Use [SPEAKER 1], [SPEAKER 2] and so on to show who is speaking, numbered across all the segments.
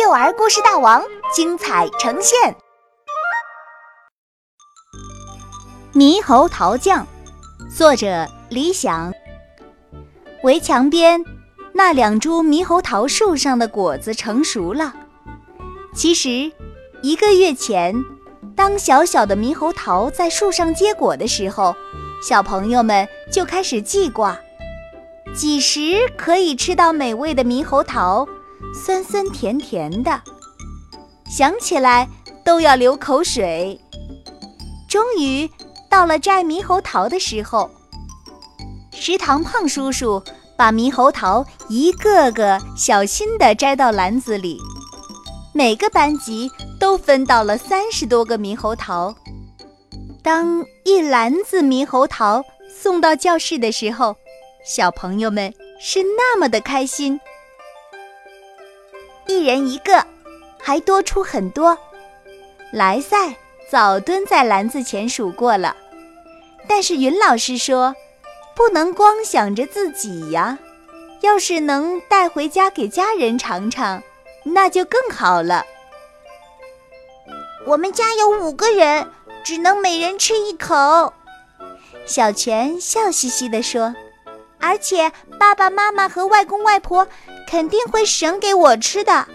[SPEAKER 1] 幼儿故事大王精彩呈现。猕猴桃酱，作者李想。围墙边那两株猕猴桃树上的果子成熟了。其实，一个月前，当小小的猕猴桃在树上结果的时候，小朋友们就开始记挂，几时可以吃到美味的猕猴桃。酸酸甜甜的，想起来都要流口水。终于到了摘猕猴桃的时候，食堂胖叔叔把猕猴桃一个个小心地摘到篮子里，每个班级都分到了三十多个猕猴桃。当一篮子猕猴桃送到教室的时候，小朋友们是那么的开心。一人一个，还多出很多。莱赛早蹲在篮子前数过了，但是云老师说，不能光想着自己呀，要是能带回家给家人尝尝，那就更好了。
[SPEAKER 2] 我们家有五个人，只能每人吃一口。
[SPEAKER 1] 小泉笑嘻嘻地说。
[SPEAKER 2] 而且爸爸妈妈和外公外婆肯定会省给我吃的。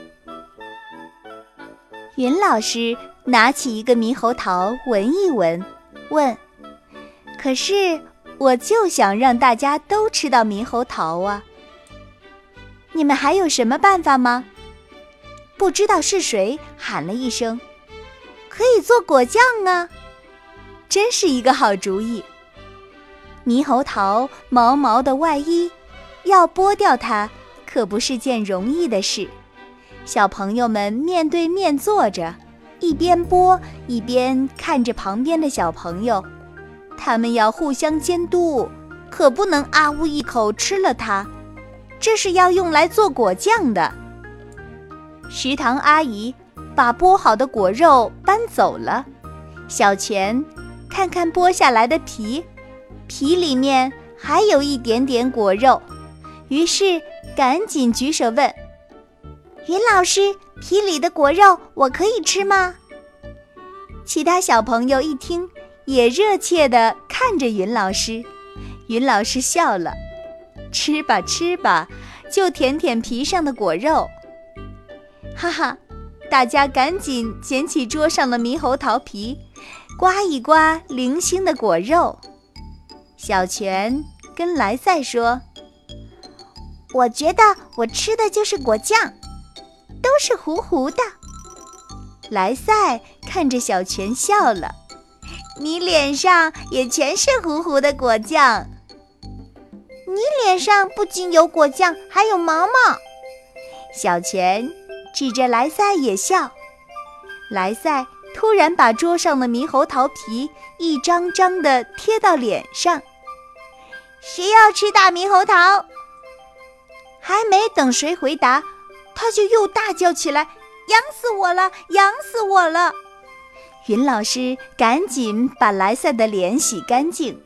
[SPEAKER 1] 云老师拿起一个猕猴桃闻一闻，问：“可是我就想让大家都吃到猕猴桃啊！你们还有什么办法吗？”不知道是谁喊了一声：“
[SPEAKER 2] 可以做果酱啊！”
[SPEAKER 1] 真是一个好主意。猕猴桃毛毛的外衣，要剥掉它可不是件容易的事。小朋友们面对面坐着，一边剥一边看着旁边的小朋友，他们要互相监督，可不能啊呜一口吃了它。这是要用来做果酱的。食堂阿姨把剥好的果肉搬走了，小钱看看剥下来的皮。皮里面还有一点点果肉，于是赶紧举手问：“
[SPEAKER 2] 云老师，皮里的果肉我可以吃吗？”
[SPEAKER 1] 其他小朋友一听，也热切地看着云老师。云老师笑了：“吃吧，吃吧，就舔舔皮上的果肉。”哈哈，大家赶紧捡起桌上的猕猴桃皮，刮一刮零星的果肉。小泉跟莱赛说：“
[SPEAKER 2] 我觉得我吃的就是果酱，都是糊糊的。”
[SPEAKER 1] 莱赛看着小泉笑了：“
[SPEAKER 2] 你脸上也全是糊糊的果酱。你脸上不仅有果酱，还有毛毛。”
[SPEAKER 1] 小泉指着莱赛也笑。莱赛突然把桌上的猕猴桃皮一张张地贴到脸上。
[SPEAKER 2] 谁要吃大猕猴桃？
[SPEAKER 1] 还没等谁回答，他就又大叫起来：“
[SPEAKER 2] 痒死我了！痒死我了！”
[SPEAKER 1] 云老师赶紧把莱赛的脸洗干净，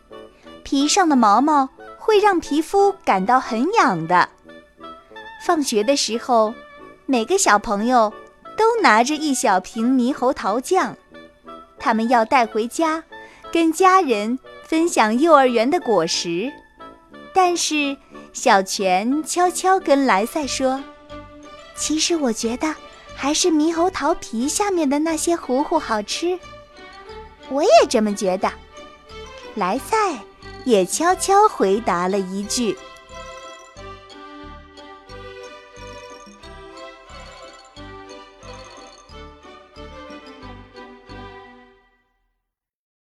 [SPEAKER 1] 皮上的毛毛会让皮肤感到很痒的。放学的时候，每个小朋友都拿着一小瓶猕猴桃酱，他们要带回家，跟家人分享幼儿园的果实。但是，小泉悄悄跟莱赛说：“其实我觉得还是猕猴桃皮下面的那些糊糊好吃。”我也这么觉得。莱赛也悄悄回答了一句。